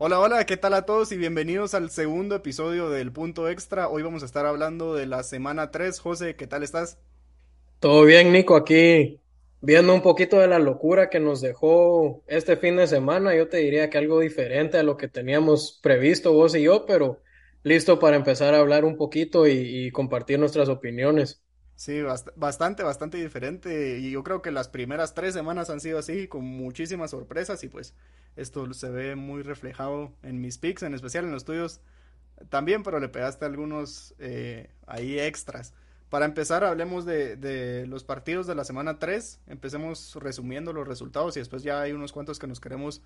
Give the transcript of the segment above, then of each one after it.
Hola, hola, ¿qué tal a todos y bienvenidos al segundo episodio del Punto Extra? Hoy vamos a estar hablando de la semana 3. José, ¿qué tal estás? Todo bien, Nico, aquí viendo un poquito de la locura que nos dejó este fin de semana. Yo te diría que algo diferente a lo que teníamos previsto vos y yo, pero listo para empezar a hablar un poquito y, y compartir nuestras opiniones. Sí, bast- bastante, bastante diferente. Y yo creo que las primeras tres semanas han sido así, con muchísimas sorpresas. Y pues esto se ve muy reflejado en mis picks, en especial en los tuyos también, pero le pegaste algunos eh, ahí extras. Para empezar, hablemos de, de los partidos de la semana 3. Empecemos resumiendo los resultados y después ya hay unos cuantos que nos queremos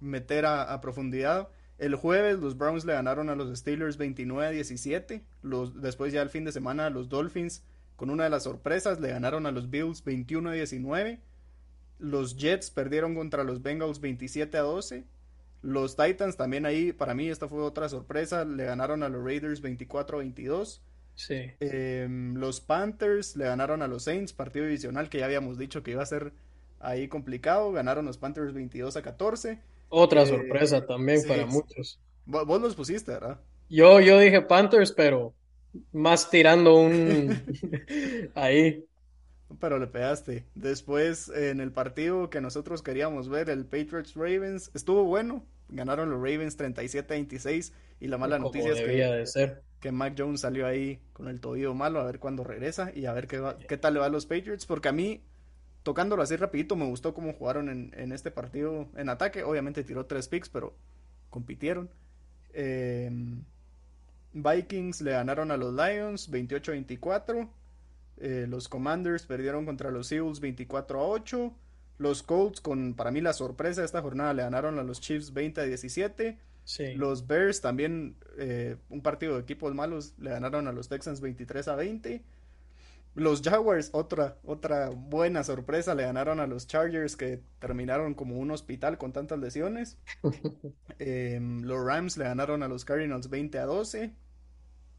meter a, a profundidad. El jueves los Browns le ganaron a los Steelers 29 a 17. Los, después ya el fin de semana los Dolphins con una de las sorpresas le ganaron a los Bills 21 a 19. Los Jets perdieron contra los Bengals 27 a 12. Los Titans también ahí, para mí esta fue otra sorpresa, le ganaron a los Raiders 24 a 22. Sí. Eh, los Panthers le ganaron a los Saints, partido divisional que ya habíamos dicho que iba a ser ahí complicado. Ganaron los Panthers 22 a 14. Otra Eh, sorpresa también sí, para muchos. Vo- Vos los pusiste, ¿verdad? Yo, yo dije Panthers, pero más tirando un ahí. Pero le pegaste. Después, en el partido que nosotros queríamos ver, el Patriots Ravens, estuvo bueno. Ganaron los Ravens 37 a 26. Y la mala como noticia es que, de ser. que Mac Jones salió ahí con el tobillo malo, a ver cuándo regresa y a ver qué, va- qué tal le va a los Patriots. Porque a mí, tocándolo así rapidito, me gustó cómo jugaron en, en este partido en ataque. Obviamente tiró tres picks, pero compitieron. Eh, Vikings le ganaron a los Lions 28 a 24. Eh, los Commanders perdieron contra los Eagles 24 a 8. Los Colts, con para mí la sorpresa de esta jornada, le ganaron a los Chiefs 20 a 17. Sí. Los Bears también, eh, un partido de equipos malos, le ganaron a los Texans 23 a 20. Los Jaguars, otra, otra buena sorpresa, le ganaron a los Chargers que terminaron como un hospital con tantas lesiones. Eh, los Rams le ganaron a los Cardinals 20 a 12.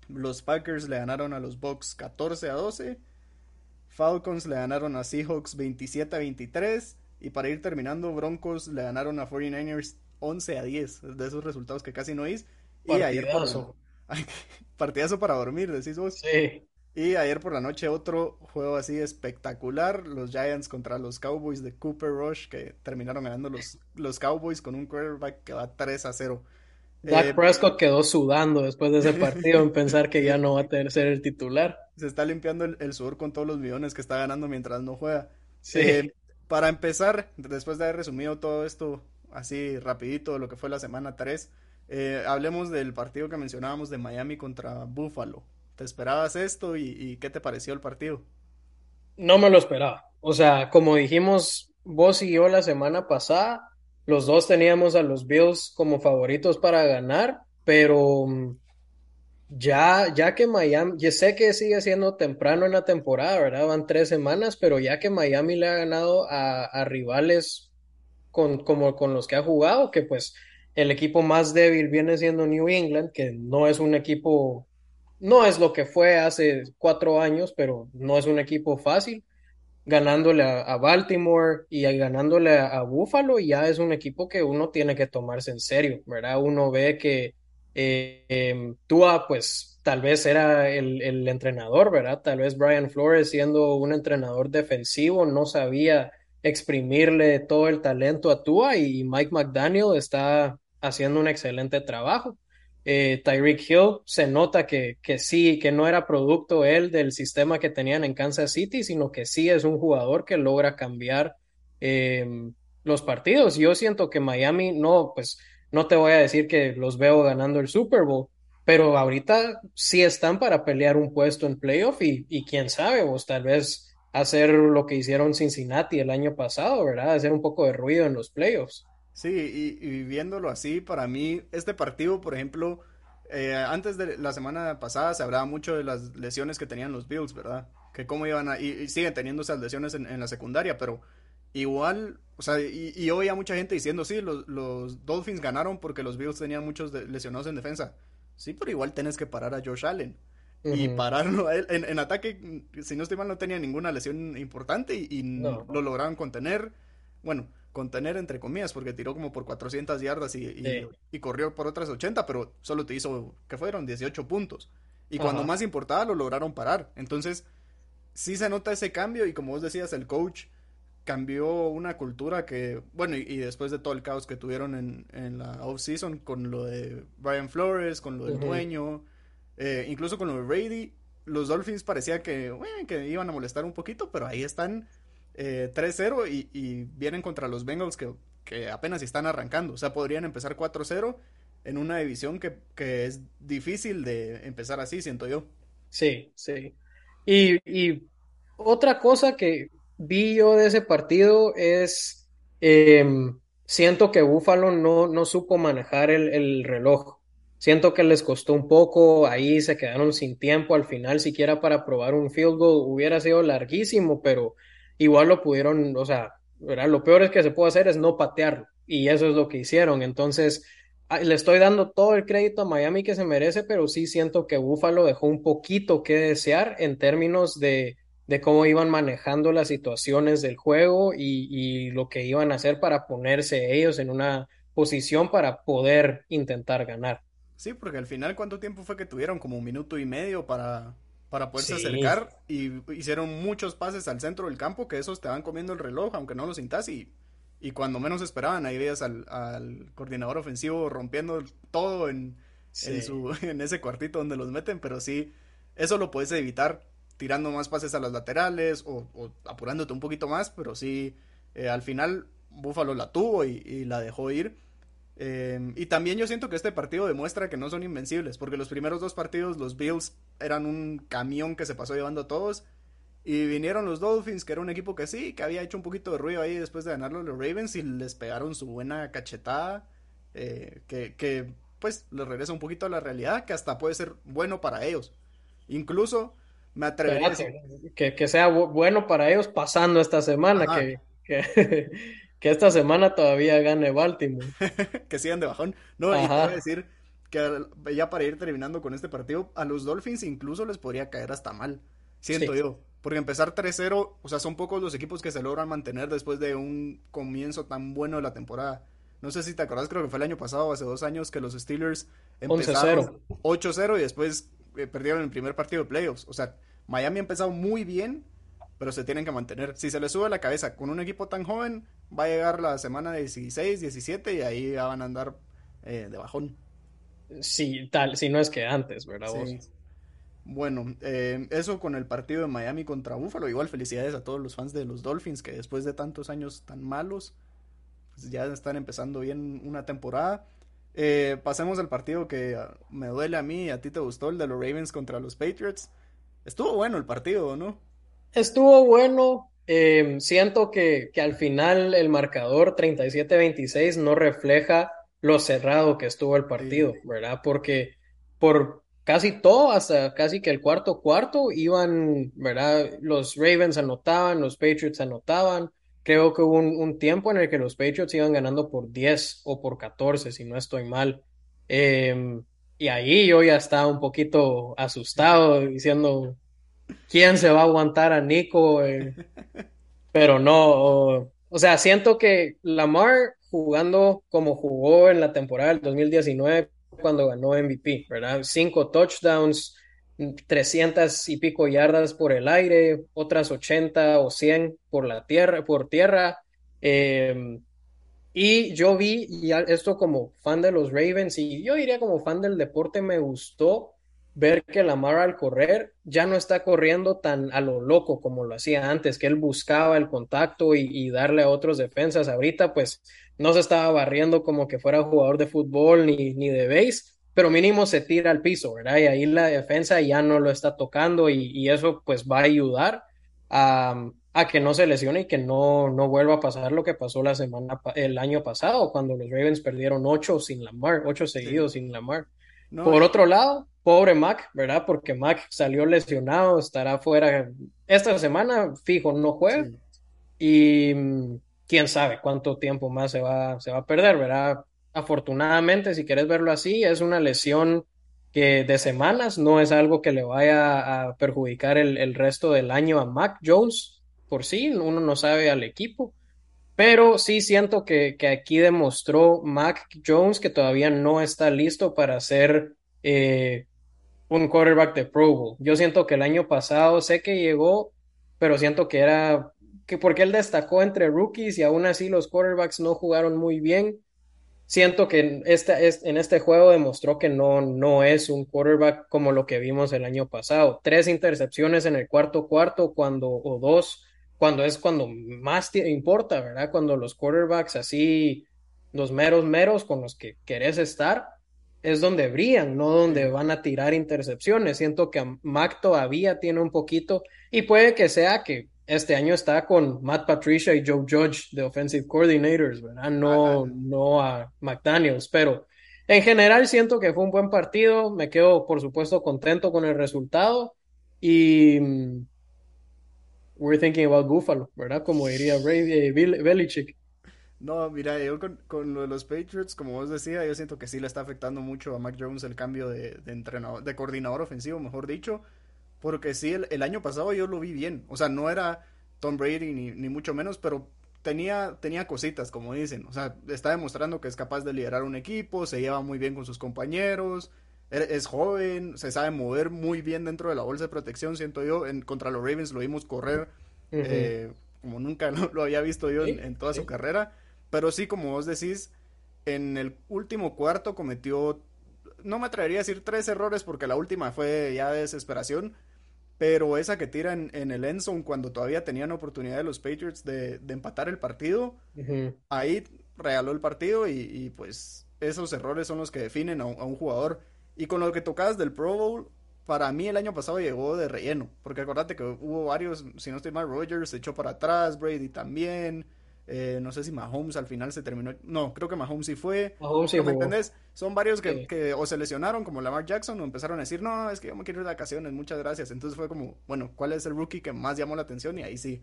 Los Packers le ganaron a los Bucks 14 a 12. Falcons le ganaron a Seahawks 27 a 23. Y para ir terminando, Broncos le ganaron a 49ers 11 a 10. De esos resultados que casi no hice. Y ayer Partidazo. partidazo para dormir, decís vos. Sí. Y ayer por la noche otro juego así espectacular, los Giants contra los Cowboys de Cooper Rush, que terminaron ganando los, los Cowboys con un quarterback que va 3 a 0. Dak Eh, Prescott quedó sudando después de ese partido en pensar que ya no va a tener ser el titular. se está limpiando el, el sudor con todos los millones que está ganando mientras no juega. Sí. Eh, para empezar, después de haber resumido todo esto así rapidito, lo que fue la semana 3, eh, hablemos del partido que mencionábamos de Miami contra Buffalo. ¿Te esperabas esto y, qué te pareció el partido? No me lo esperaba. O sea, como dijimos vos y yo la semana pasada, los dos teníamos a los Bills como favoritos para ganar, pero mm, ya, ya que Miami, yo sé que sigue siendo temprano en la temporada, ¿verdad? Van tres semanas, pero ya que Miami le ha ganado a, a rivales con, como con los que ha jugado, que pues el equipo más débil viene siendo New England, que no es un equipo, no es lo que fue hace cuatro años, pero no es un equipo fácil ganándole a, Baltimore y ganándole a, a Buffalo, ya es un equipo que uno tiene que tomarse en serio, ¿verdad? Uno ve que eh, em, Tua, pues tal vez era el, el entrenador, ¿verdad? Tal vez Brian Flores, siendo un entrenador defensivo, no sabía exprimirle todo el talento a Tua y Mike McDaniel está haciendo un excelente trabajo. Eh, Tyreek Hill se nota que, que sí, que no era producto él del sistema que tenían en Kansas City, sino que sí es un jugador que logra cambiar eh, los partidos. Yo siento que Miami, no, pues no te voy a decir que los veo ganando el Super Bowl, pero ahorita sí están para pelear un puesto en playoff y, y quién sabe, vos tal vez hacer lo que hicieron Cincinnati el año pasado, ¿verdad? Hacer un poco de ruido en los playoffs. Sí, y, y viéndolo así, para mí, este partido, por ejemplo, eh, antes de la semana pasada se hablaba mucho de las lesiones que tenían los Bills, ¿verdad? Que cómo iban a... Y, siguen teniendo esas lesiones en, en, la secundaria, pero igual, o sea, y, y oía mucha gente diciendo, sí, los, los, Dolphins ganaron porque los Bills tenían muchos de, lesionados en defensa. Sí, pero igual tenés que parar a Josh Allen. Uh -huh. Y pararlo a él. En, en, ataque, si no estoy mal, no tenía ninguna lesión importante y, y no. lo lograron contener. Bueno, contener entre comillas, porque tiró como por 400 yardas y, y, sí. y, corrió por otras 80, pero solo te hizo, que fueron? 18 puntos. Y Ajá. cuando más importaba, lo lograron parar. Entonces, sí se nota ese cambio y como vos decías, el coach cambió una cultura que, bueno, y, y después de todo el caos que tuvieron en, en la off-season con lo de Brian Flores, con lo del uh -huh. dueño, eh, incluso con lo de Brady, los Dolphins parecía que, bueno, que iban a molestar un poquito, pero ahí están eh, 3-0 y, vienen contra los Bengals que, que, apenas están arrancando. O sea, podrían empezar 4-0 en una división que, que, es difícil de empezar así, siento yo. Sí, sí. Y, y otra cosa que vi yo de ese partido es, eh, siento que Buffalo no, no supo manejar el, el reloj. Siento que les costó un poco, ahí se quedaron sin tiempo al final, siquiera para probar un field goal hubiera sido larguísimo, pero igual lo pudieron, o sea, lo peor es que se puede hacer es no patearlo, y eso es lo que hicieron. Entonces, le estoy dando todo el crédito a Miami que se merece, pero sí siento que Buffalo dejó un poquito que desear en términos de, de cómo iban manejando las situaciones del juego y, y lo que iban a hacer para ponerse ellos en una posición para poder intentar ganar. Sí, porque al final, ¿cuánto tiempo fue que tuvieron? Como un minuto y medio para, para poderse sí. acercar y hicieron muchos pases al centro del campo que esos te van comiendo el reloj, aunque no lo sintas y, y cuando menos esperaban, ahí veías al, al coordinador ofensivo rompiendo todo en, sí. en, su, en ese cuartito donde los meten, pero sí, eso lo puedes evitar tirando más pases a las laterales o, o apurándote un poquito más, pero sí, eh, al final Búfalo la tuvo y, y la dejó ir eh, y también yo siento que este partido demuestra que no son invencibles, porque los primeros dos partidos los Bills eran un camión que se pasó llevando a todos. Y vinieron los Dolphins, que era un equipo que sí, que había hecho un poquito de ruido ahí después de ganarlo los Ravens y les pegaron su buena cachetada, eh, que, que pues les regresa un poquito a la realidad, que hasta puede ser bueno para ellos. Incluso me atrevería a decir... Que, que sea bueno para ellos pasando esta semana, Ajá. que... que... que esta semana todavía gane Baltimore. que sigan de bajón. No, Ajá. y te voy a decir que ya para ir terminando con este partido, a los Dolphins incluso les podría caer hasta mal. Siento sí. yo. Porque empezar 3-0, o sea, son pocos los equipos que se logran mantener después de un comienzo tan bueno de la temporada. No sé si te acordás, creo que fue el año pasado, hace dos años, que los Steelers empezaron 8-0 y después eh, perdieron el primer partido de playoffs. O sea, Miami ha empezado muy bien, pero se tienen que mantener. Si se les sube la cabeza con un equipo tan joven, va a llegar la semana 16, 17 y ahí ya van a andar eh, de bajón. Sí, tal, si no es que antes, ¿verdad? Sí. Vos? Bueno, eh, eso con el partido de Miami contra Buffalo. Igual felicidades a todos los fans de los Dolphins que después de tantos años tan malos, pues ya están empezando bien una temporada. Eh, pasemos al partido que me duele a mí y a ti te gustó, el de los Ravens contra los Patriots. Estuvo bueno el partido, ¿no? Estuvo bueno. Eh, siento que, que, al final el marcador 37-26 no refleja lo cerrado que estuvo el partido, sí. ¿verdad? Porque por casi todo, hasta casi que el cuarto cuarto, iban, ¿verdad? Los Ravens anotaban, los Patriots anotaban. Creo que hubo un, un tiempo en el que los Patriots iban ganando por 10 o por 14, si no estoy mal. Eh, y ahí yo ya estaba un poquito asustado, diciendo, quién se va a aguantar a Nico, eh, pero no, o, sea, siento que Lamar jugando como jugó en la temporada del 2019 cuando ganó MVP, ¿verdad? Cinco touchdowns, 300 y pico yardas por el aire, otras 80 o 100 por la tierra, por tierra. Eh, y yo vi, esto como fan de los Ravens, y yo diría como fan del deporte, me gustó ver que Lamar al correr ya no está corriendo tan a lo loco como lo hacía antes, que él buscaba el contacto y, y, darle a otros defensas. Ahorita pues no se estaba barriendo como que fuera jugador de fútbol ni, ni de base, pero mínimo se tira al piso, ¿verdad? Y ahí la defensa ya no lo está tocando y, y eso pues va a ayudar a, a que no se lesione y que no, no vuelva a pasar lo que pasó la semana, el año pasado, cuando los Ravens perdieron ocho sin Lamar, ocho seguidos sin Lamar. Por otro lado, pobre Mac, ¿verdad? Porque Mac salió lesionado, estará fuera esta semana, fijo, no juega. Y mm, quién sabe cuánto tiempo más se va, se va a perder, ¿verdad? Afortunadamente, si quieres verlo así, es una lesión que de semanas no es algo que le vaya a perjudicar el, el resto del año a Mac Jones por sí, uno no sabe al equipo. Pero sí siento que, que aquí demostró Mac Jones que todavía no está listo para ser eh, un quarterback de Pro Bowl. Yo siento que el año pasado sé que llegó, pero siento que era que porque él destacó entre rookies y aún así los quarterbacks no jugaron muy bien siento que en este, en este juego demostró que no, no es un quarterback como lo que vimos el año pasado. Tres intercepciones en el cuarto cuarto cuando, o dos, cuando es cuando más importa, ¿verdad? Cuando los quarterbacks así, los meros meros con los que querés estar, es donde brillan, no donde van a tirar intercepciones. Siento que Mac todavía tiene un poquito y puede que sea que este año está con Matt Patricia y Joe Judge de Offensive Coordinators, ¿verdad? No, no a McDaniels, pero en general siento que fue un buen partido. Me quedo, por supuesto, contento con el resultado y mm, we're thinking about Buffalo, ¿verdad? Como diría Ray, eh, Belichick. No, mira, yo con, con, lo de los Patriots, como vos decía, yo siento que sí le está afectando mucho a Mac Jones el cambio de, de entrenador, de coordinador ofensivo, mejor dicho. Porque sí, el, año pasado yo lo vi bien. O sea, no era Tom Brady ni, ni, mucho menos, pero tenía, tenía cositas, como dicen. O sea, está demostrando que es capaz de liderar un equipo, se lleva muy bien con sus compañeros, e, es joven, se sabe mover muy bien dentro de la bolsa de protección, siento yo. En, contra los Ravens lo vimos correr eh, como nunca lo, había visto yo en, toda su carrera. Pero sí, como vos decís, en el último cuarto cometió, no me atrevería a decir tres errores porque la última fue ya de desesperación, pero esa que tira en, el end cuando todavía tenían oportunidad de los Patriots de, empatar el partido, ahí regaló el partido y, pues esos errores son los que definen a un, jugador. Y con lo que tocabas del Pro Bowl, para mí el año pasado llegó de relleno, porque acordate que hubo varios, si no estoy mal, Rogers se echó para atrás, Brady también, eh, no sé si Mahomes al final se terminó. No, creo que Mahomes sí fue. Mahomes sí ¿Me entendés? Son varios que, o se lesionaron, como Lamar Jackson, o empezaron a decir, no, es que yo me quiero ir de vacaciones, muchas gracias. Entonces fue como, bueno, ¿cuál es el rookie que más llamó la atención? Y ahí sí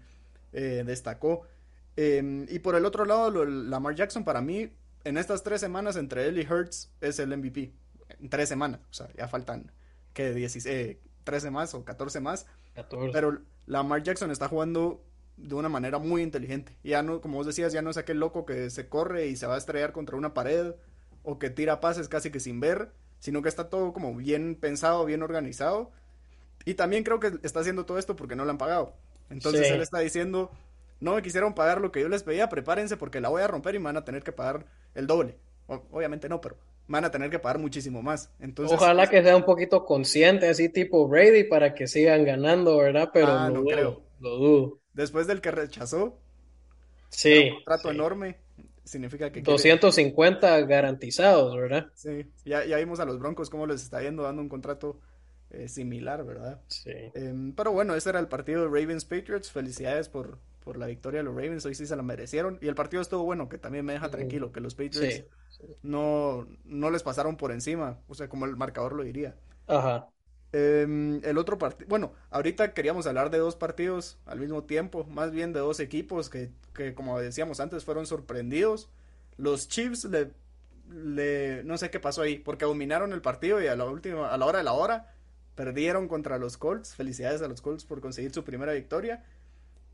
eh, destacó. Em, y por el otro lado, Lamar Jackson, para mí, en estas tres semanas entre él y Hertz, es el MVP. En tres semanas, o sea, ya faltan, que 16, 13 más o 14 más. Pero Lamar Jackson está jugando de una manera muy inteligente. Ya no, como vos decías, ya no es aquel loco que se corre y se va a estrellar contra una pared o que tira pases casi que sin ver, sino que está todo como bien pensado, bien organizado. Y también creo que está haciendo todo esto porque no le han pagado. Entonces él está diciendo, no me quisieron pagar lo que yo les pedía, prepárense porque la voy a romper y me van a tener que pagar el doble. obviamente no, pero van a tener que pagar muchísimo más. Entonces, Ojalá que sea un poquito consciente, así tipo Brady, para que sigan ganando, ¿verdad? Pero ah, no creo. Lo dudo después del que rechazó. Sí. Un contrato enorme. Significa que. 250 garantizados, ¿verdad? Sí. Ya, ya vimos a los Broncos cómo les está yendo dando un contrato eh, similar, ¿verdad? Sí. Em, pero bueno, ese era el partido de Ravens Patriots. Felicidades por, por la victoria de los Ravens. Hoy sí se la merecieron. Y el partido estuvo bueno, que también me deja tranquilo, que los Patriots No, no les pasaron por encima. O sea, como el marcador lo diría. Ajá. Em, el otro partido, bueno, ahorita queríamos hablar de dos partidos al mismo tiempo, más bien de dos equipos que, que como decíamos antes, fueron sorprendidos. Los Chiefs le, le, no sé qué pasó ahí, porque dominaron el partido y a la última, a la hora de la hora, perdieron contra los Colts. Felicidades a los Colts por conseguir su primera victoria.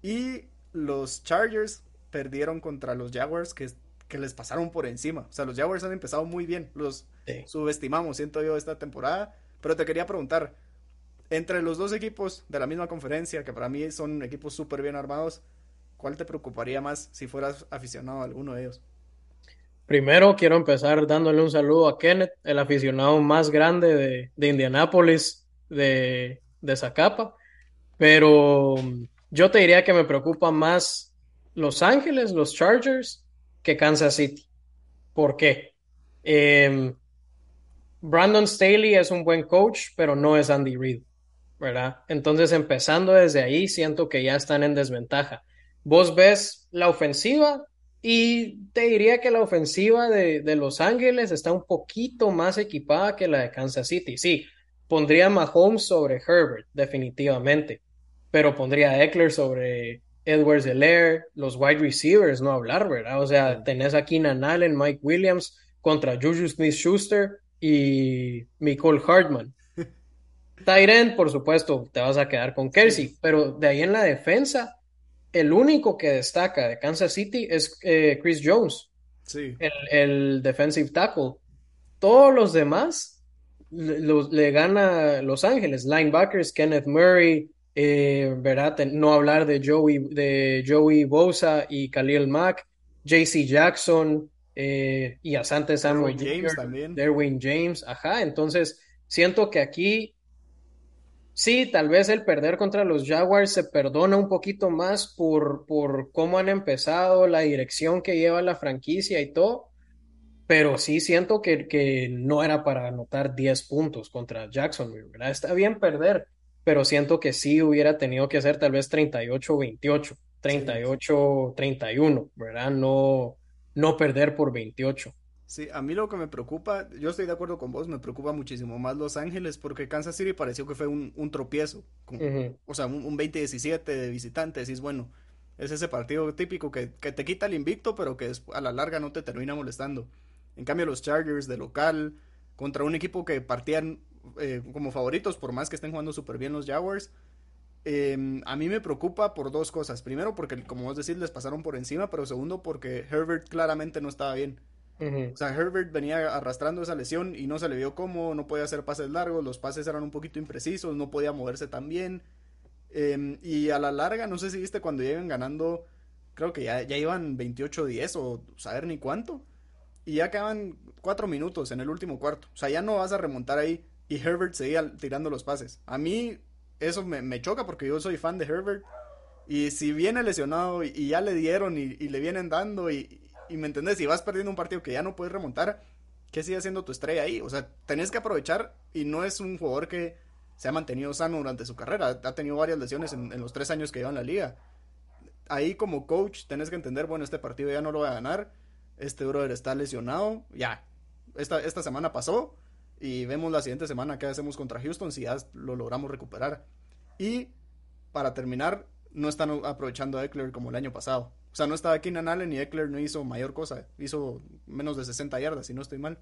Y los Chargers perdieron contra los Jaguars que, que les pasaron por encima. O sea, los Jaguars han empezado muy bien. Los subestimamos, siento yo, esta temporada pero te quería preguntar, entre los dos equipos de la misma conferencia, que para mí son equipos súper bien armados, ¿cuál te preocuparía más si fueras aficionado a alguno de ellos? Primero quiero empezar dándole un saludo a Kenneth, el aficionado más grande de, de Indianápolis, de, de Zacapa. Pero yo te diría que me preocupa más Los Ángeles, los Chargers, que Kansas City. ¿Por qué? Eh, Brandon Staley es un buen coach, pero no es Andy Reid. ¿verdad? Entonces, empezando desde ahí, siento que ya están en desventaja. Vos ves la ofensiva y te diría que la ofensiva de, de Los Ángeles está un poquito más equipada que la de Kansas City. Sí, pondría Mahomes sobre Herbert, definitivamente, pero pondría Eckler sobre Edwards Delaire, los wide receivers, no hablar, ¿verdad? O sea, tenés aquí Keenan Allen, Mike Williams contra Juju Smith-Schuster y Nicole Hartman. Tyren, por supuesto, te vas a quedar con Kelsey, pero de ahí en la defensa, el único que destaca de Kansas City es eh, Chris Jones, sí. el, el, defensive tackle. Todos los demás le, le gana Los Ángeles, linebackers, Kenneth Murray, eh, ¿verdad? No hablar de Joey, de Joey Bosa y Khalil Mack, JC Jackson eh, y Asante Samuel James también. Derwin James, ajá. Entonces, siento que aquí sí, tal vez el perder contra los Jaguars se perdona un poquito más por, por cómo han empezado, la dirección que lleva la franquicia y todo, pero sí siento que, que no era para anotar 10 puntos contra Jacksonville, ¿verdad? Está bien perder, pero siento que sí hubiera tenido que ser tal vez 38-28, 38-31, ¿verdad? No, no perder por 28. Sí, a mí lo que me preocupa, yo estoy de acuerdo con vos, me preocupa muchísimo más Los Ángeles porque Kansas City pareció que fue un, un tropiezo, con, uh -huh. o sea, un, un 20-17 de visitante, decís, bueno, es ese partido típico que, que, te quita el invicto, pero que a la larga no te termina molestando. En cambio, los Chargers de local, contra un equipo que partían eh, como favoritos, por más que estén jugando súper bien los Jaguars, eh, a mí me preocupa por dos cosas. Primero, porque, como vos decís, les pasaron por encima, pero segundo, porque Herbert claramente no estaba bien. Uh -huh. O sea, Herbert venía arrastrando esa lesión y no se le vio cómo, no podía hacer pases largos, los pases eran un poquito imprecisos, no podía moverse tan bien. Eh, y a la larga, no sé si viste cuando llegan ganando, creo que ya, ya iban 28-10 o saber ni cuánto. Y ya quedaban cuatro minutos en el último cuarto. O sea, ya no vas a remontar ahí. Y Herbert seguía tirando los pases. A mí eso me, me choca porque yo soy fan de Herbert. Y si viene lesionado y, ya le dieron y, y, le vienen dando y, y me entendés, si vas perdiendo un partido que ya no puedes remontar, ¿qué sigue siendo tu estrella ahí? O sea, tenés que aprovechar y no es un jugador que se ha mantenido sano durante su carrera. Ha tenido varias lesiones en, en los tres años que lleva en la liga. Ahí como coach tenés que entender, bueno, este partido ya no lo voy a ganar. Este brother está lesionado. Ya, esta, esta semana pasó. Y vemos la siguiente semana qué hacemos contra Houston si ya lo logramos recuperar. Y para terminar, no están aprovechando a Eckler como el año pasado. O sea, no estaba Keenan Allen y Eckler no hizo mayor cosa. Hizo menos de 60 yardas, si no estoy mal.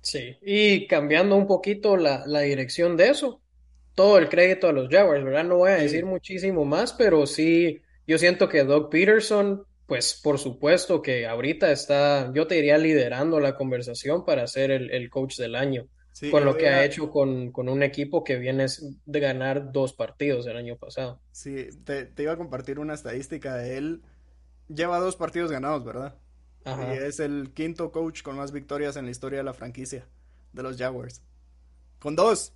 Sí, y cambiando un poquito la, la dirección de eso, todo el crédito a los Jaguars, ¿verdad? No voy a decir sí. muchísimo más, pero sí, yo siento que Doug Peterson, pues por supuesto que ahorita está, yo te diría, liderando la conversación para ser el, el coach del año. Sí, con lo que ha hecho con, con, un equipo que viene de ganar dos partidos el año pasado. Sí, te, te, iba a compartir una estadística de él. Lleva dos partidos ganados, ¿verdad? Ajá. Y es el quinto coach con más victorias en la historia de la franquicia de los Jaguars. Con dos.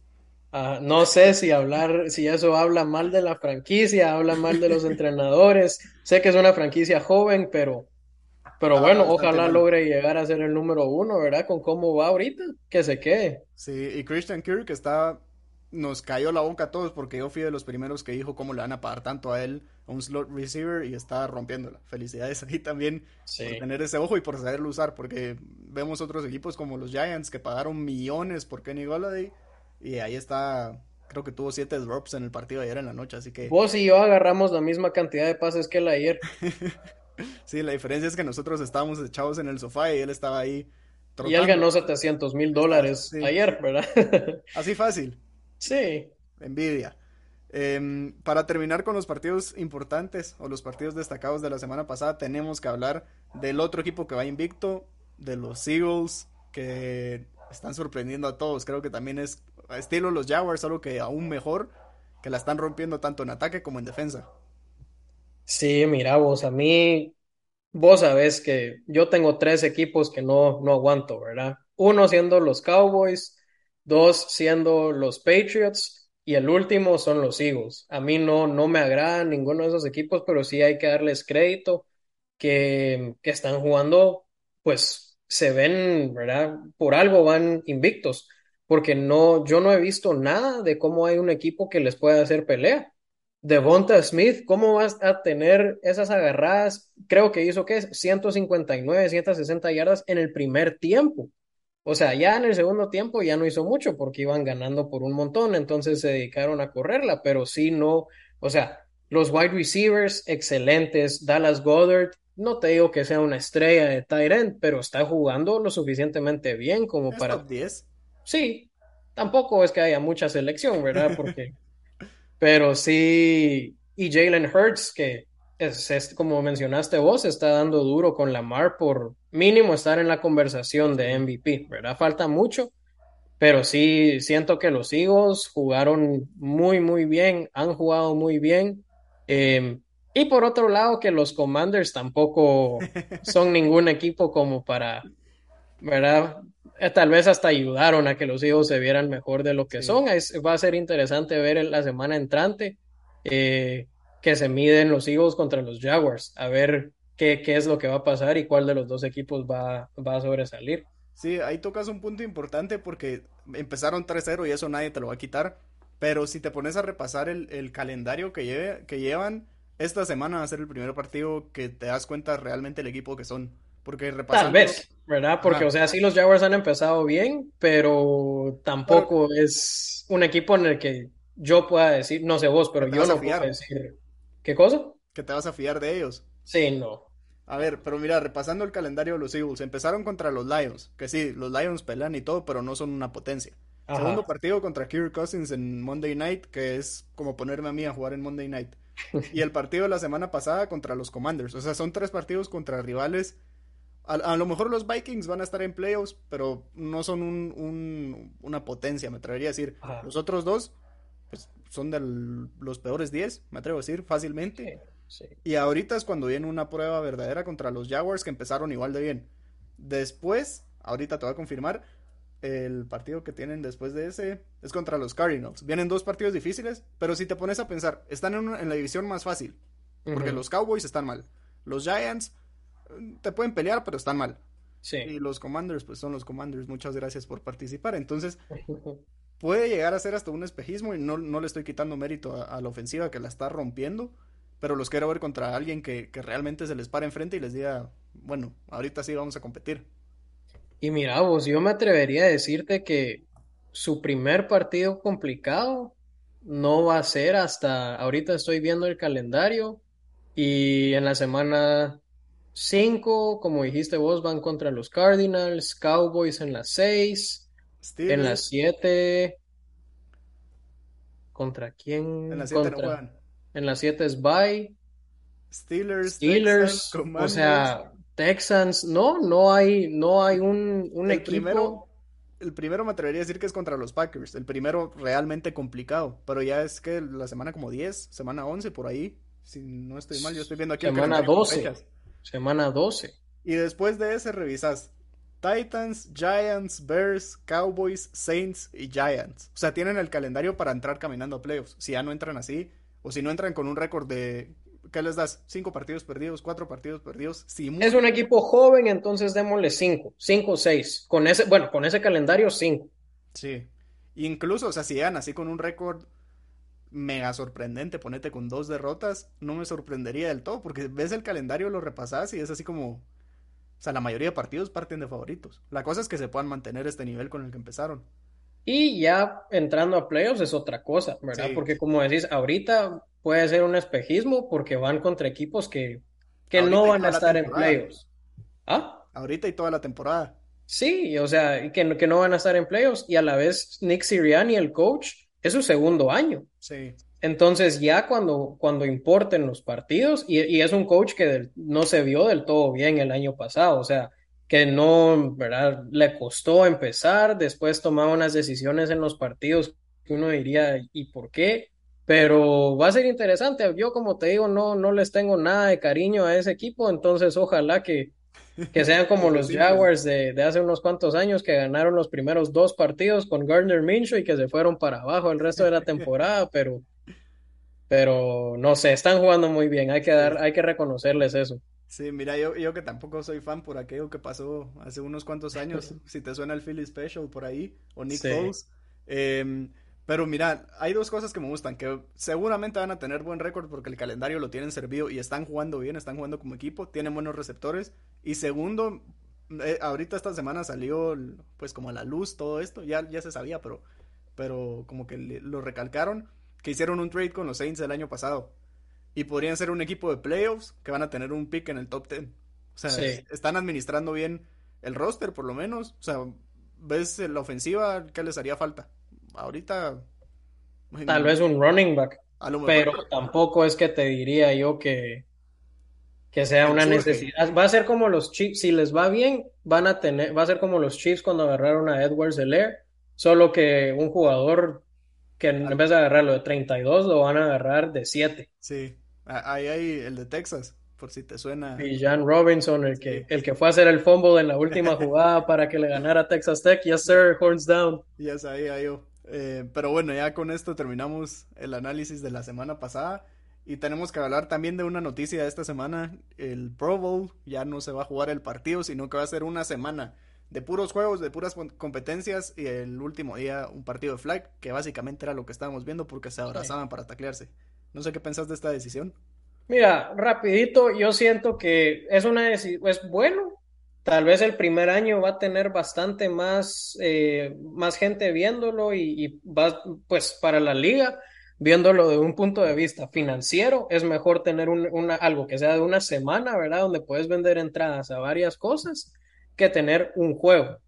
Uh, no sé si hablar, si eso habla mal de la franquicia, habla mal de los entrenadores. Sé que es una franquicia joven, pero pero bueno, ojalá logre llegar a ser el número uno, ¿verdad? Con cómo va ahorita, que se quede. Sí, y Christian Kirk está, nos cayó la boca a todos porque yo fui de los primeros que dijo cómo le van a pagar tanto a él, a un slot receiver, y está rompiéndola. Felicidades ahí también sí. por tener ese ojo y por saberlo usar, porque vemos otros equipos como los Giants que pagaron millones por Kenny Golladay, y ahí está creo que tuvo siete drops en el partido de ayer en la noche, así que... Vos y yo agarramos la misma cantidad de pases que él ayer. Sí, la diferencia es que nosotros estábamos echados en el sofá y él estaba ahí. Trotando. Y él ganó 700 mil dólares sí. ayer, ¿verdad? Así fácil. Sí. Envidia. Eh, para terminar con los partidos importantes o los partidos destacados de la semana pasada, tenemos que hablar del otro equipo que va invicto, de los Eagles, que están sorprendiendo a todos. Creo que también es estilo los Jaguars, solo que aún mejor, que la están rompiendo tanto en ataque como en defensa. Sí, mira vos, a mí, vos sabés que yo tengo tres equipos que no, no aguanto, ¿verdad? Uno siendo los Cowboys, dos siendo los Patriots y el último son los Eagles. A mí no, no me agradan ninguno de esos equipos, pero sí hay que darles crédito que, que están jugando, pues se ven, ¿verdad? Por algo van invictos. porque no, yo no he visto nada de cómo hay un equipo que les pueda hacer pelea. Devonta Smith, ¿cómo vas a tener esas agarradas? Creo que hizo, ¿qué es? 159, 160 yardas en el primer tiempo. O sea, ya en el segundo tiempo ya no hizo mucho porque iban ganando por un montón, entonces se dedicaron a correrla, pero sí no, o sea, los wide receivers excelentes, Dallas Goddard, no te digo que sea una estrella de tight end, pero está jugando lo suficientemente bien como para... Top 10? Sí, tampoco es que haya mucha selección, ¿verdad? Porque... pero sí, y Jalen Hurts, que es, como mencionaste vos, está dando duro con Lamar por mínimo estar en la conversación de MVP, ¿verdad? Falta mucho, pero sí siento que los Eagles jugaron muy, muy bien, han jugado muy bien. Em, y por otro lado, que los Commanders tampoco son ningún equipo como para, ¿verdad? Eh, tal vez hasta ayudaron a que los Eagles se vieran mejor de lo que son. va a ser interesante ver la semana entrante. Eh, que se miden los Eagles contra los Jaguars, a ver qué, qué es lo que va a pasar y cuál de los dos equipos va, va a sobresalir. Sí, ahí tocas un punto importante porque empezaron 3-0 y eso nadie te lo va a quitar. Pero si te pones a repasar el, el calendario que, lleve, que llevan, esta semana va a ser el primer partido que te das cuenta realmente el equipo que son. Porque repasando... Tal vez, ¿verdad? Porque, o sea, sí los Jaguars han empezado bien, pero tampoco es un equipo en el que yo pueda decir, no sé vos, pero yo no puedo decir ¿Qué cosa? Que te vas a fiar de ellos. Sí, no. A ver, pero mira, repasando el calendario de los Eagles, empezaron contra los Lions, que sí, los Lions pelean y todo, pero no son una potencia. Segundo partido contra Kirk Cousins en Monday Night, que es como ponerme a mí a jugar en Monday Night. y el partido de la semana pasada contra los Commanders. O sea, son tres partidos contra rivales. A, lo mejor los Vikings van a estar en playoffs, pero no son un, una potencia, me atrevería a decir. Los otros dos pues son de los peores 10, me atrevo a decir, fácilmente. Y ahorita es cuando viene una prueba verdadera contra los Jaguars que empezaron igual de bien. Después, ahorita te voy a confirmar, el partido que tienen después de ese es contra los Cardinals. Vienen dos partidos difíciles, pero si te pones a pensar, están en, la división más fácil, porque los Cowboys están mal. Los Giants te pueden pelear, pero están mal. Y los Commanders, pues son los Commanders. Muchas gracias por participar. Entonces, puede llegar a ser hasta un espejismo y no, no le estoy quitando mérito a, la ofensiva que la está rompiendo, pero los quiero ver contra alguien que, que realmente se les pare enfrente y les diga, bueno, ahorita sí vamos a competir. Y mira, vos, yo me atrevería a decirte que su primer partido complicado no va a ser hasta, ahorita estoy viendo el calendario y en la semana 5, como dijiste vos, van contra los Cardinals, Cowboys en las 6, en las 7. ¿Contra quién? En las 7 no En las 7 es Bye. Steelers, Steelers, o sea, Texans, no, no hay, no hay un, un el equipo. Primero, el primero me atrevería a decir que es contra los Packers, el primero realmente complicado, pero ya es que la semana como 10, semana 11 por ahí, si no estoy mal, yo estoy viendo aquí semana 12. Semana 12. Y después de ese revisas Titans, Giants, Bears, Cowboys, Saints y Giants. O sea, tienen el calendario para entrar caminando a playoffs. Si ya no entran así, o si no entran con un récord de. ¿Qué les das? ¿Cinco partidos perdidos? ¿Cuatro partidos perdidos? Es un equipo joven, entonces démosle cinco. Cinco o seis. Con ese, bueno, con ese calendario, cinco. Sí. Incluso, o sea, si llegan así con un récord mega sorprendente, ponete con dos derrotas, no me sorprendería del todo, porque ves el calendario, lo repasas y es así como o sea, la mayoría de partidos parten de favoritos. La cosa es que se puedan mantener este nivel con el que empezaron. Y ya entrando a playoffs es otra cosa, ¿verdad? Porque como decís, ahorita puede ser un espejismo porque van contra equipos que, que no van a estar en playoffs. ¿Ah? Ahorita y toda la temporada. Sí, o sea, que, que no van a estar en playoffs y a la vez Nick Sirianni, el coach, es su segundo año. Sí. Entonces ya cuando, cuando importen los partidos, y, es un coach que no se vio del todo bien el año pasado, o sea, que no, ¿verdad? Le costó empezar, después tomaba unas decisiones en los partidos que uno diría, ¿y por qué? Pero va a ser interesante. Yo, como te digo, no, no les tengo nada de cariño a ese equipo, entonces ojalá que, que sean como los Jaguars de, de, hace unos cuantos años que ganaron los primeros dos partidos con Gardner Minshew y que se fueron para abajo el resto de la temporada, pero pero no sé, están jugando muy bien, hay que dar, hay que reconocerles eso. Sí, mira, yo, yo que tampoco soy fan por aquello que pasó hace unos cuantos años, si te suena el Philly Special por ahí, o Nick Sí. Foles. Em, pero mira, hay dos cosas que me gustan, que seguramente van a tener buen récord porque el calendario lo tienen servido y están jugando bien, están jugando como equipo, tienen buenos receptores. Y segundo, eh, ahorita esta semana salió pues como a la luz todo esto, ya, ya se sabía, pero, pero como que le- lo recalcaron, que hicieron un trade con los Saints el año pasado. Y podrían ser un equipo de playoffs que van a tener un pick en el top 10. O sea, Sí. es- están administrando bien el roster, por lo menos. O sea, ves la ofensiva, ¿qué les haría falta? Ahorita. Tal vez un running back, pero tampoco es que te diría yo que, que sea una necesidad. Va a ser como los Chiefs, si les va bien, van a tener, va a ser como los Chiefs cuando agarraron a Edwards Helaire, solo que un jugador que en vez de agarrarlo de 32 lo van a agarrar de 7. Sí. Ahí hay el de Texas, por si te suena. Y Jan Robinson, el que, Sí. el que fue a hacer el fumble en la última jugada para que le ganara Texas Tech. Yes, sir, horns down. Ya sabía yo. Eh, pero bueno, ya con esto terminamos el análisis de la semana pasada. Y tenemos que hablar también de una noticia de esta semana. El Pro Bowl ya no se va a jugar el partido, sino que va a ser una semana de puros juegos, de puras competencias. Y el último día un partido de flag, que básicamente era lo que estábamos viendo porque se abrazaban para taclearse. No sé qué pensás de esta decisión. Mira, rapidito, yo siento que es una es bueno. Tal vez el primer año va a tener bastante más, eh, más gente viéndolo y, y va, pues para la liga, viéndolo de un punto de vista financiero, es mejor tener un- una, algo que sea de una semana, ¿verdad? Donde puedes vender entradas a varias cosas que tener un juego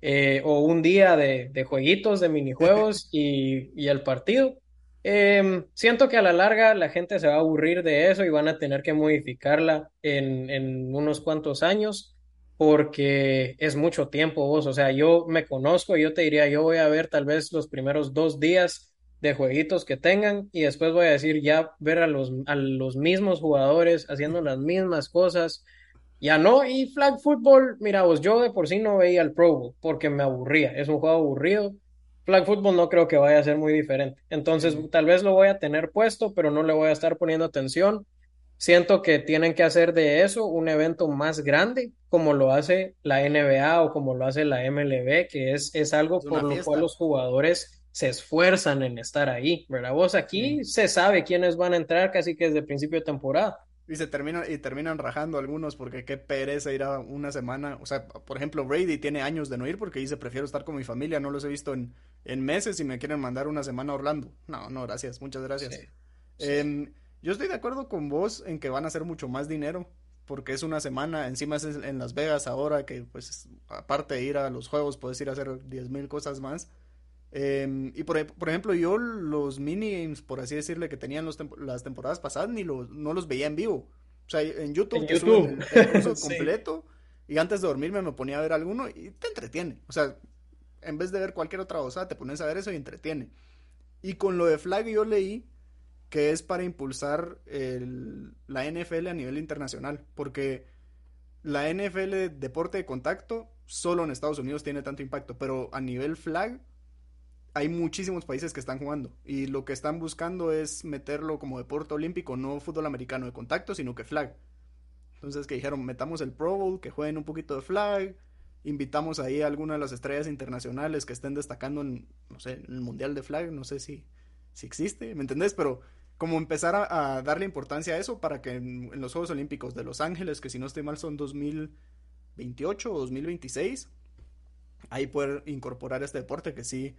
eh, o un día de, de jueguitos, de minijuegos y, y el partido. Em, siento que a la larga la gente se va a aburrir de eso y van a tener que modificarla en, en unos cuantos años porque es mucho tiempo vos. O sea, yo me conozco y yo te diría, yo voy a ver tal vez los primeros dos días de jueguitos que tengan y después voy a decir ya ver a los, a los mismos jugadores haciendo las mismas cosas. Ya no, y flag football, mira vos, yo de por sí no veía el Pro Bowl porque me aburría, es un juego aburrido. Flag football no creo que vaya a ser muy diferente. Entonces, tal vez lo voy a tener puesto, pero no le voy a estar poniendo atención. Siento que tienen que hacer de eso un evento más grande, como lo hace la NBA o como lo hace la MLB, que es, es algo Es por lo cual los jugadores se esfuerzan en estar ahí, ¿verdad? Vos aquí se sabe quiénes van a entrar casi que desde principio de temporada. Y se terminan, y terminan rajando algunos porque qué pereza ir a una semana. O sea, por ejemplo, Brady tiene años de no ir porque dice prefiero estar con mi familia, no los he visto en, en meses y me quieren mandar una semana a Orlando. No, no, gracias, muchas gracias. Sí. Em, yo estoy de acuerdo con vos en que van a hacer mucho más dinero porque es una semana, encima es en Las Vegas ahora que pues aparte de ir a los juegos puedes ir a hacer diez mil cosas más. Em, y por, por ejemplo, yo los minigames, por así decirle, que tenían los las temporadas pasadas, ni los, no los veía en vivo. O sea, en YouTube En te suben YouTube. el, el curso Sí. completo y antes de dormirme me ponía a ver alguno y te entretiene. O sea, en vez de ver cualquier otra cosa, te pones a ver eso y entretiene. Y con lo de Flag yo leí que es para impulsar la NFL a nivel internacional, porque la NFL, deporte de contacto, solo en Estados Unidos tiene tanto impacto, pero a nivel flag hay muchísimos países que están jugando y lo que están buscando es meterlo como deporte olímpico, no fútbol americano de contacto, sino que flag. Entonces que dijeron, metamos el Pro Bowl, que jueguen un poquito de flag, invitamos ahí a alguna de las estrellas internacionales que estén destacando en, no sé, el Mundial de Flag, no sé si, si existe, ¿me entendés? Pero como empezar a, a darle importancia a eso para que en, en los Juegos Olímpicos de Los Ángeles, que si no estoy mal son 2028 o 2026, ahí poder incorporar este deporte que sí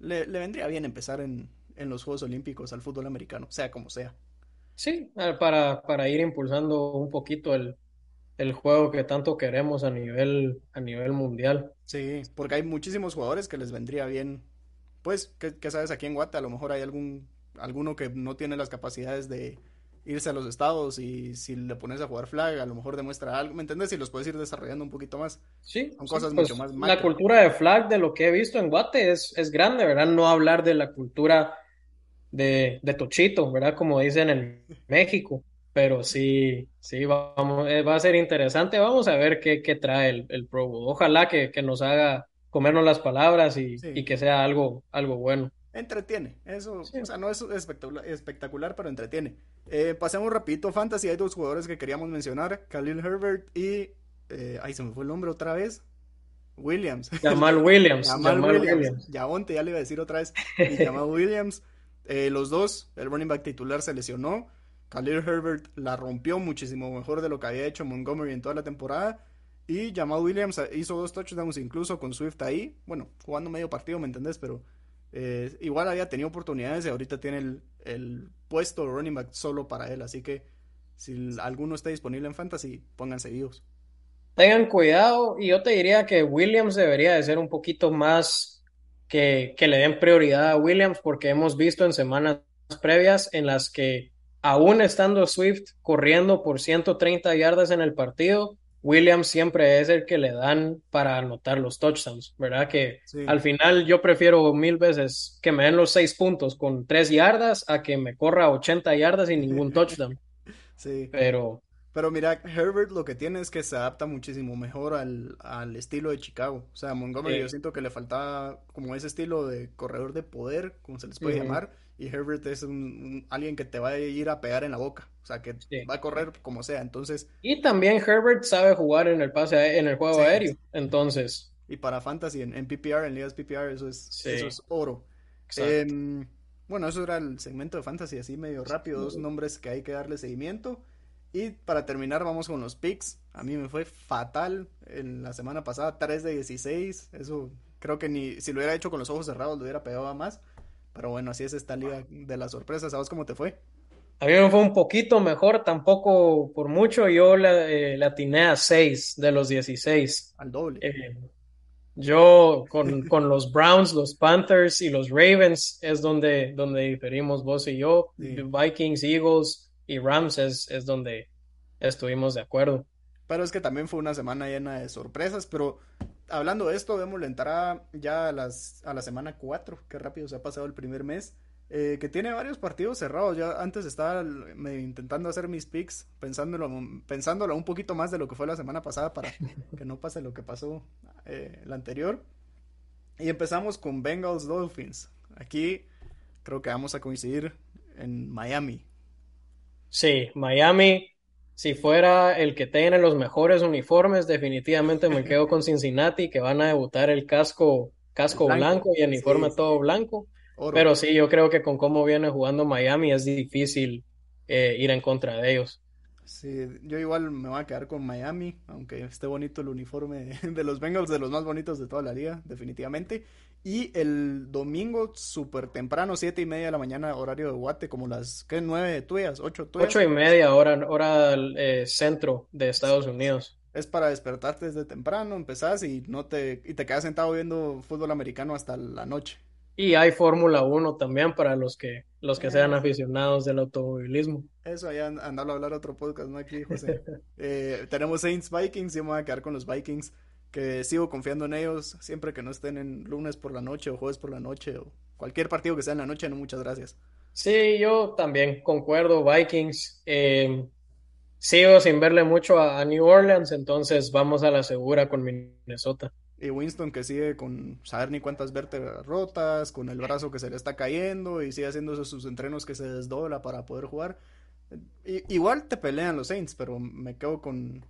le, le vendría bien empezar en, en los Juegos Olímpicos al fútbol americano, sea como sea. Sí, eh, para, para ir impulsando un poquito el, el juego que tanto queremos a nivel, a nivel mundial. Sí, porque hay muchísimos jugadores que les vendría bien. Pues, ¿qué, qué sabes aquí en Guate? A lo mejor hay algún alguno que no tiene las capacidades de irse a los estados y si le pones a jugar flag, a lo mejor demuestra algo, ¿me entiendes? Y los puedes ir desarrollando un poquito más. Sí, Son sí, cosas pues, mucho más la macro. cultura de flag, de lo que he visto en Guate, es, es grande, ¿verdad? No hablar de la cultura de, de Tochito, ¿verdad? Como dicen en México. Pero sí, sí, vamos, eh, va a ser interesante. Vamos a ver qué, qué trae el, el Pro Bowl. Ojalá que, que nos haga comernos las palabras y, Sí. y que sea algo, algo bueno. Entretiene, eso, Sí. o sea, no es espectacular, espectacular, pero entretiene. Eh, pasemos rapidito, Fantasy, hay dos jugadores que queríamos mencionar, Khalil Herbert y... Eh, ay, se me fue el nombre otra vez. Williams. Jamal Williams. Jamal, Williams. ya le iba a decir otra vez. Jamal Williams. Eh, los dos, el running back titular se lesionó. Khalil Herbert la rompió muchísimo mejor de lo que había hecho Montgomery en toda la temporada. Y Jamal Williams hizo dos touchdowns incluso con Swift ahí. Bueno, jugando medio partido, ¿me entendés? Pero eh, igual había tenido oportunidades y ahorita tiene el, el puesto running back solo para él. Así que si alguno está disponible en Fantasy, pónganse vivos. Tengan cuidado y yo te diría que Williams debería de ser un poquito más que, que le den prioridad a Williams porque hemos visto en semanas previas en las que aún estando Swift corriendo por 130 yardas en el partido, Williams siempre es el que le dan para anotar los touchdowns, ¿verdad? Que al final yo prefiero mil veces que me den los seis puntos con tres yardas a que me corra 80 yardas y ningún touchdown. Sí. Pero. Pero mira, Herbert lo que tiene es que se adapta muchísimo mejor al, estilo de Chicago. O sea, Montgomery yo siento que le faltaba como ese estilo de corredor de poder, como se les puede llamar y Herbert es un, alguien que te va a ir a pegar en la boca, o sea, que va a correr como sea, entonces... Y también Herbert sabe jugar en el pase, en el juego aéreo, entonces... Y para Fantasy, en, PPR, en ligas PPR, eso es, eso es oro. Em, bueno, eso era el segmento de Fantasy, así medio rápido, dos nombres que hay que darle seguimiento. Y para terminar, vamos con los picks. A mí me fue fatal en la semana pasada, 3 de 16. Eso creo que ni si lo hubiera hecho con los ojos cerrados, lo hubiera pegado a más. Pero bueno, así es esta liga de las sorpresas. ¿Sabes cómo te fue? A mí me fue un poquito mejor, tampoco por mucho. Yo la, eh, atiné a 6 de los 16. Al doble. Eh, yo con, con, los Browns, los Panthers y los Ravens es donde, donde diferimos vos y yo. Vikings, Eagles y Rams es, es donde estuvimos de acuerdo. Pero es que también fue una semana llena de sorpresas, pero hablando de esto, vemos la entrada ya a, las, a la semana 4, qué rápido se ha pasado el primer mes, eh, que tiene varios partidos cerrados. Ya antes estaba intentando hacer mis picks, pensándolo, pensándolo un poquito más de lo que fue la semana pasada para que no pase lo que pasó eh, la anterior. Y empezamos con Bengals Dolphins. Aquí creo que vamos a coincidir en Miami. Sí, Miami si fuera el que tiene los mejores uniformes, definitivamente me quedo con Cincinnati, que van a debutar el casco, casco blanco, y el uniforme todo blanco. Pero sí, yo creo que con cómo viene jugando Miami es difícil eh, ir en contra de ellos. Sí, yo igual me voy a quedar con Miami, aunque esté bonito el uniforme de los Bengals, de los más bonitos de toda la liga, definitivamente. Y el domingo, súper temprano, siete y media de la mañana, horario de Guate, como las, ¿qué? ¿Nueve tuyas? ¿Ocho tuyas? Ocho y media, hora, hora eh, centro de Estados Unidos. Es para despertarte desde temprano, empezás y, no te, y te quedas sentado viendo fútbol americano hasta la noche. Y hay Fórmula 1 también para los que, los que sean aficionados del automovilismo. Eso, allá andalo a hablar otro podcast, ¿no? Aquí, José. Eh, tenemos Saints Vikings, yo me voy a quedar con los Vikings, que sigo confiando en ellos, siempre que no estén en lunes por la noche o jueves por la noche o cualquier partido que sea en la noche, no, muchas gracias. Sí, yo también concuerdo, Vikings. Eh, sigo sin verle mucho a New Orleans, entonces vamos a la segura con Minnesota. Y Winston que sigue con saber ni cuántas vértebras rotas, con el brazo que se le está cayendo y sigue haciendo sus entrenos que se desdobla para poder jugar. igual te pelean los Saints, pero me quedo con,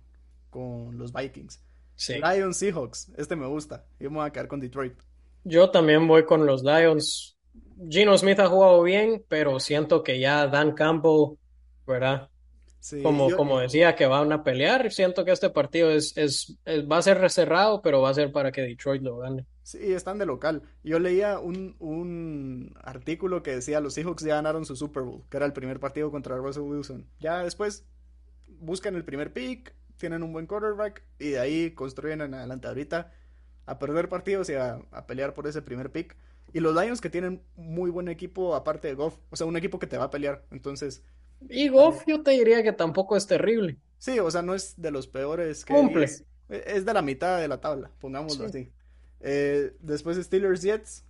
con los Vikings. Lions Seahawks, este me gusta. Yo me voy a quedar con Detroit. Yo también voy con los Lions. Gino Smith ha jugado bien, pero siento que ya Dan Campbell, ¿verdad? como, como decía, que van a pelear. Siento que este partido es, es, va a ser reserrado, pero va a ser para que Detroit lo gane. Sí, están de local. Yo leía un, un artículo que decía los Seahawks ya ganaron su Super Bowl, que era el primer partido contra Russell Wilson. Ya después buscan el primer pick, tienen un buen quarterback y de ahí construyen en adelante ahorita a perder partidos y a, a pelear por ese primer pick. Y los Lions que tienen muy buen equipo aparte de Goff, o sea, un equipo que te va a pelear. Entonces, y Goff yo te diría que tampoco es terrible. Sí, o sea, no es de los peores que Cumple. Es, de la mitad de la tabla, pongámoslo así. Eh, después Steelers Jets.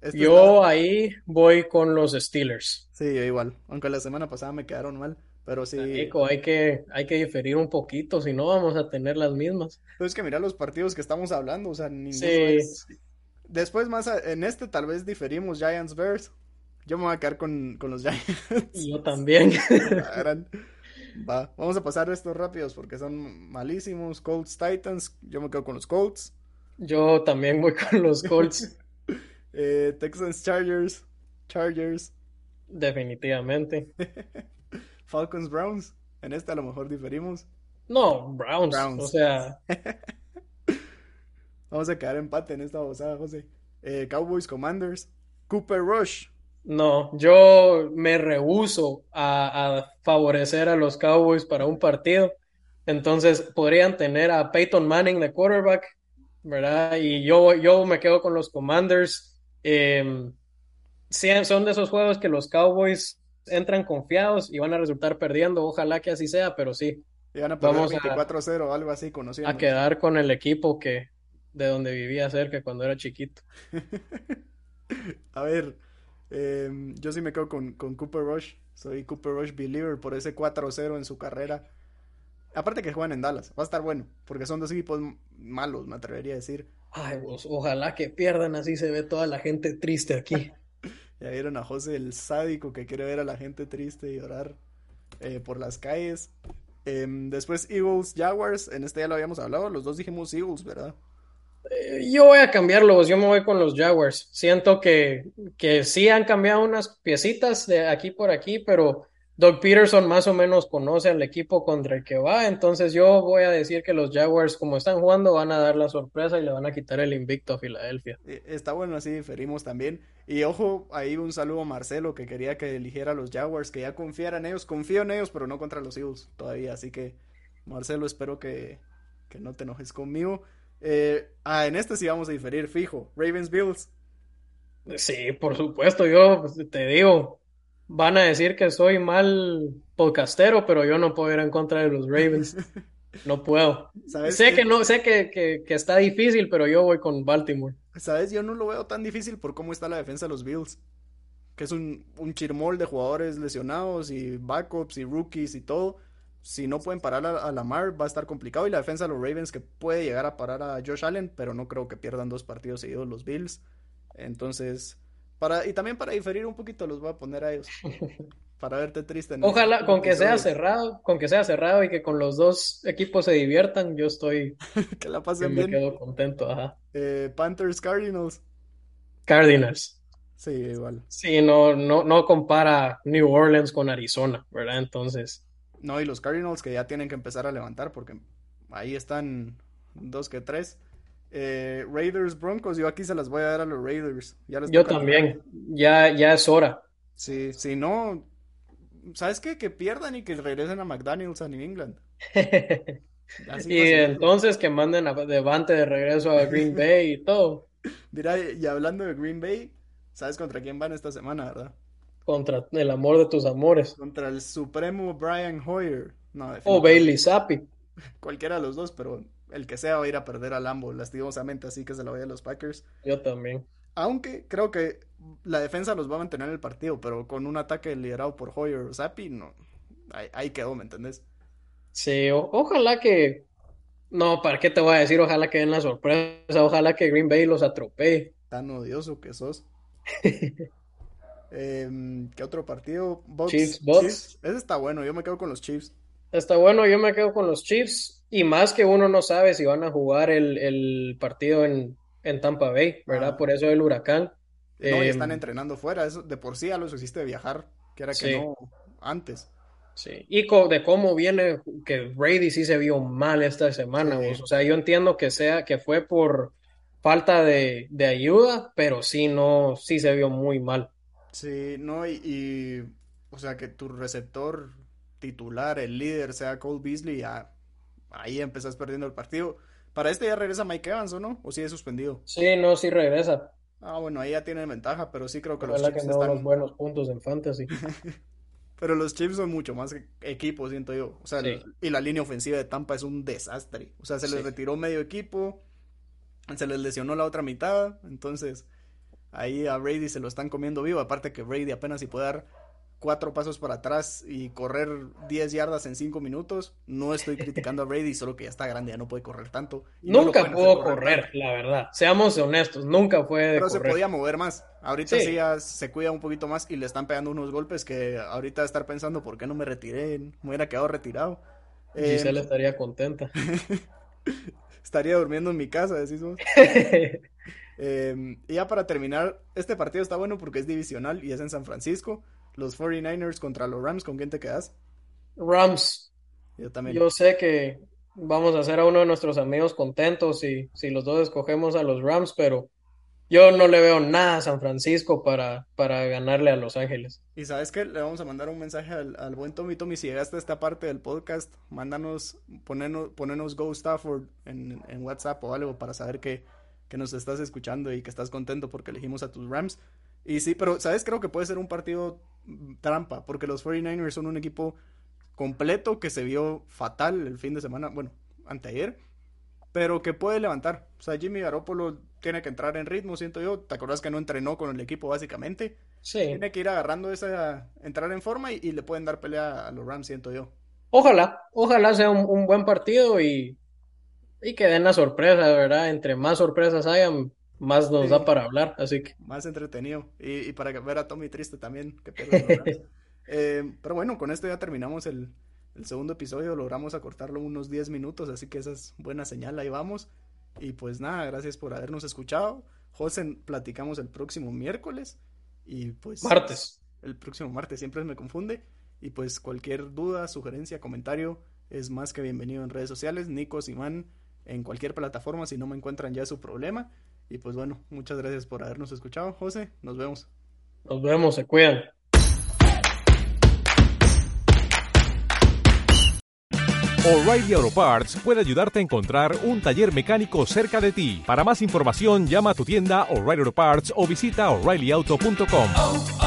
Este yo ahí voy con los Steelers. Sí, igual. Aunque la semana pasada me quedaron mal. Pero sí. hay que, hay que diferir un poquito, si no vamos a tener las mismas. Pero es que mira los partidos que estamos hablando, o sea, ninguno es... Después más en este tal vez diferimos Giants Bears. Yo me voy a quedar con, con los Giants. Y yo también. Gran- Va, vamos a pasar estos rápidos porque son malísimos. Colts, Titans. Yo me quedo con los Colts. Yo también voy con los Colts, Eh, Texans, Chargers. Chargers. definitivamente. Falcons, Browns. En este a lo mejor diferimos. No, Browns. Browns. O sea, Vamos a quedar empate en esta bozada, José. Eh, Cowboys, Commanders. Cooper Rush. no, yo me rehúso a, a favorecer a los Cowboys para un partido. Entonces podrían tener a Peyton Manning de quarterback, ¿verdad? Y yo, yo me quedo con los Commanders. Eh, sí, son de esos juegos que los Cowboys entran confiados y van a resultar perdiendo. Ojalá que así sea, pero sí, Y van a perder Vamos a- 24-0 o algo así, conociendo. a quedar con el equipo que de donde vivía cerca cuando era chiquito. A ver, em, yo sí me quedo con, con Cooper Rush. Soy Cooper Rush believer por ese 4-0 en su carrera. Aparte que juegan en Dallas, va a estar bueno, porque son dos equipos malos, me atrevería a decir. Ay, pues, ojalá que pierdan, así se ve toda la gente triste aquí. Ya vieron a José el sádico que quiere ver a la gente triste y llorar eh, por las calles. Em, después Eagles, Jaguars, en este ya lo habíamos hablado, los dos dijimos Eagles, ¿verdad? Eh, Yo voy a cambiarlos, yo me voy con los Jaguars. Siento que, que sí han cambiado unas piecitas de aquí por aquí, pero Doug Peterson más o menos conoce al equipo contra el que va, entonces yo voy a decir que los Jaguars, como están jugando, van a dar la sorpresa y le van a quitar el invicto a Filadelfia. Eh, Está bueno, así diferimos también. Y ojo, ahí un saludo a Marcelo que quería que eligiera a los Jaguars, que ya confiara en ellos. Confío en ellos, pero no contra los Eagles todavía. Así que, Marcelo, espero que, que no te enojes conmigo. Eh, ah, en este sí vamos a diferir, fijo. Ravens Bills. Sí, por supuesto, yo te digo, van a decir que soy mal podcastero, pero yo no puedo ir en contra de los Ravens. No puedo. ¿Sabes Sé qué? que no, sé que, que, que está difícil, pero yo voy con Baltimore. ¿Sabes? Yo no lo veo tan difícil por cómo está la defensa de los Bills. Que es un, un chirmol de jugadores lesionados y backups y rookies y todo. Si no pueden parar a, a Lamar, va a estar complicado. Y la defensa de los Ravens que puede llegar a parar a Josh Allen, pero no creo que pierdan dos partidos seguidos los Bills. Entonces, para, y también para diferir un poquito, los voy a poner a ellos. Para verte triste. Ojalá, con que sea cerrado, con que sea cerrado y que con los dos equipos se diviertan, yo estoy, Que la pasen me bien. quedo contento. Ajá. Eh, Panthers, Cardinals. Cardinals. Sí, igual. Sí, no, no, no compara New Orleans con Arizona, ¿verdad? Entonces, No, y los Cardinals que ya tienen que empezar a levantar porque ahí están dos que tres. Eh, Raiders, Broncos, yo aquí se las voy a dar a los Raiders. Ya les yo también, ya, ya es hora. Sí, si no, ¿sabes qué? Que pierdan y que regresen a McDaniels a New England. Así Y entonces que manden a Devante de regreso a Green Bay y todo Mira, y hablando de Green Bay, ¿sabes contra quién van esta semana, verdad? contra el amor de tus amores. Contra el supremo Brian Hoyer. No, O. Bailey Zappi. Cualquiera de los dos, pero el que sea va a ir a perder a Lambo, lastimosamente, así que se lo voy a los Packers. Yo también. Aunque creo que la defensa los va a mantener en el partido, pero con un ataque liderado por Hoyer o Zappi, no. Ahí, ahí quedó, ¿me entendés? Sí, o- ojalá que. No, ¿para qué te voy a decir? Ojalá que den la sorpresa. Ojalá que Green Bay los atropelle. Tan odioso que sos. Em, ¿qué otro partido? Bucks, Chiefs, Bucks. Chiefs. Ese está bueno, yo me quedo con los Chiefs. Está bueno, yo me quedo con los Chiefs. Y más que uno no sabe si van a jugar el, el partido en, en Tampa Bay, ¿verdad? Ah. Por eso el huracán. No, y Em, están entrenando fuera, eso de por sí ya los hiciste viajar, que era que no antes. Sí, y co- de cómo viene, que Brady sí se vio mal esta semana, Sí. O sea, yo entiendo que sea, que fue por falta de, de ayuda, pero sí no, sí se vio muy mal. Sí, no, y, y, o sea, que tu receptor titular, el líder, sea Cole Beasley, ya ahí empezás perdiendo el partido. Para este ya regresa Mike Evans, ¿o no? ¿O sigue suspendido? Sí, no, sí regresa. Ah, bueno, ahí ya tienen ventaja, pero sí creo que los Ojalá que Chiefs no unos están... buenos puntos en fantasy. Pero los Chiefs son mucho más equipo, siento yo. O sea, Sí. el- y la línea ofensiva de Tampa es un desastre. O sea, se les Sí. retiró medio equipo, se les lesionó la otra mitad, entonces ahí a Brady se lo están comiendo vivo. Aparte que Brady apenas si puede dar cuatro pasos para atrás y correr 10 yardas en cinco minutos. No estoy criticando a Brady, solo que ya está grande, ya no puede correr tanto. nunca pudo correr, la verdad. Seamos honestos, nunca fue Pero se podía mover más. Ahorita sí. ya se cuida un poquito más y le están pegando unos golpes que ahorita estar pensando por qué no me retiré, me hubiera quedado retirado. Eh, estaría contenta. estaría durmiendo en mi casa, decimos. eh, y ya para terminar, este partido está bueno porque es divisional y es en San Francisco los 49ers contra los Rams, ¿con quién te quedas? Rams. Yo también. Yo sé que vamos a hacer a uno de nuestros amigos contentos si, si los dos escogemos a los Rams, pero yo no le veo nada a San Francisco para, para ganarle a Los Ángeles. Y sabes que le vamos a mandar un mensaje al, buen Tommy Tommy. Si llegaste a esta parte del podcast, mándanos, ponernos, ponernos Go Stafford en, en WhatsApp o algo para saber que, que nos estás escuchando y que estás contento porque elegimos a tus Rams. Y sí, pero, ¿sabes? Creo que puede ser un partido trampa, porque los 49ers son un equipo completo que se vio fatal el fin de semana, bueno, anteayer, pero que puede levantar. O sea, Jimmy Garoppolo tiene que entrar en ritmo, siento yo. ¿Te acuerdas que no entrenó con el equipo básicamente? Sí. Tiene que ir agarrando esa, entrar en forma y, le pueden dar pelea a los Rams, siento yo. Ojalá, ojalá sea un, buen partido y, y que den la sorpresa, ¿verdad? Entre más sorpresas hayan, más nos da para hablar, así que. Más entretenido. Y, para ver a Tommy triste también, eh, pero bueno, con esto ya terminamos el, segundo episodio, logramos acortarlo unos 10 minutos, así que esa es buena señal, ahí vamos. Y pues nada, gracias por habernos escuchado. José, platicamos el próximo miércoles. Y pues. Martes. El próximo martes, siempre me confunde. Y pues cualquier duda, sugerencia, comentario es más que bienvenido en redes sociales. Nico, Simán, en cualquier plataforma, si no me encuentran ya su problema. Y pues bueno, muchas gracias por habernos escuchado, José. Nos vemos. Nos vemos, se cuidan. O'Reilly Auto Parts puede ayudarte a encontrar un taller mecánico cerca de ti. Para más información, llama a tu tienda O'Reilly Auto Parts o visita oreillyauto.com.